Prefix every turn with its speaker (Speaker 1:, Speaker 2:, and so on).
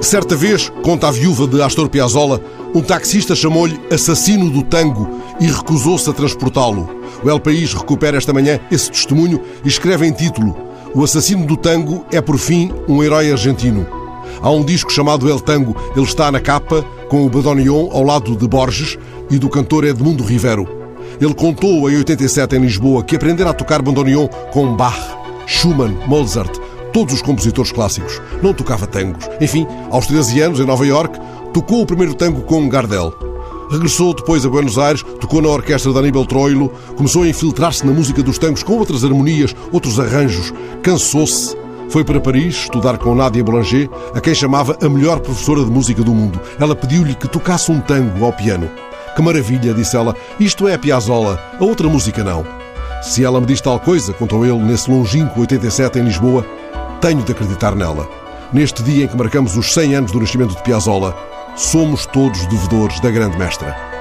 Speaker 1: Certa vez, conta a viúva de Astor Piazzolla, um taxista chamou-lhe assassino do tango e recusou-se a transportá-lo. O El País recupera esta manhã esse testemunho e escreve em título: O assassino do tango é, por fim, um herói argentino. Há um disco chamado El Tango, ele está na capa, com o Badonion ao lado de Borges e do cantor Edmundo Rivero. Ele contou em 87 em Lisboa que aprendera a tocar bandoneon com Bach, Schumann, Mozart, todos os compositores clássicos. Não tocava tangos. Enfim, aos 13 anos, em Nova York, tocou o primeiro tango com Gardel. Regressou depois a Buenos Aires, tocou na orquestra de Aníbal Troilo, começou a infiltrar-se na música dos tangos com outras harmonias, outros arranjos. Cansou-se. Foi para Paris estudar com Nadia Boulanger, a quem chamava a melhor professora de música do mundo. Ela pediu-lhe que tocasse um tango ao piano. Que maravilha, disse ela. Isto é a Piazzolla, a outra música não. Se ela me diz tal coisa, contou ele nesse longínquo 87 em Lisboa, tenho de acreditar nela. Neste dia em que marcamos os 100 anos do nascimento de Piazzolla, somos todos devedores da grande mestra.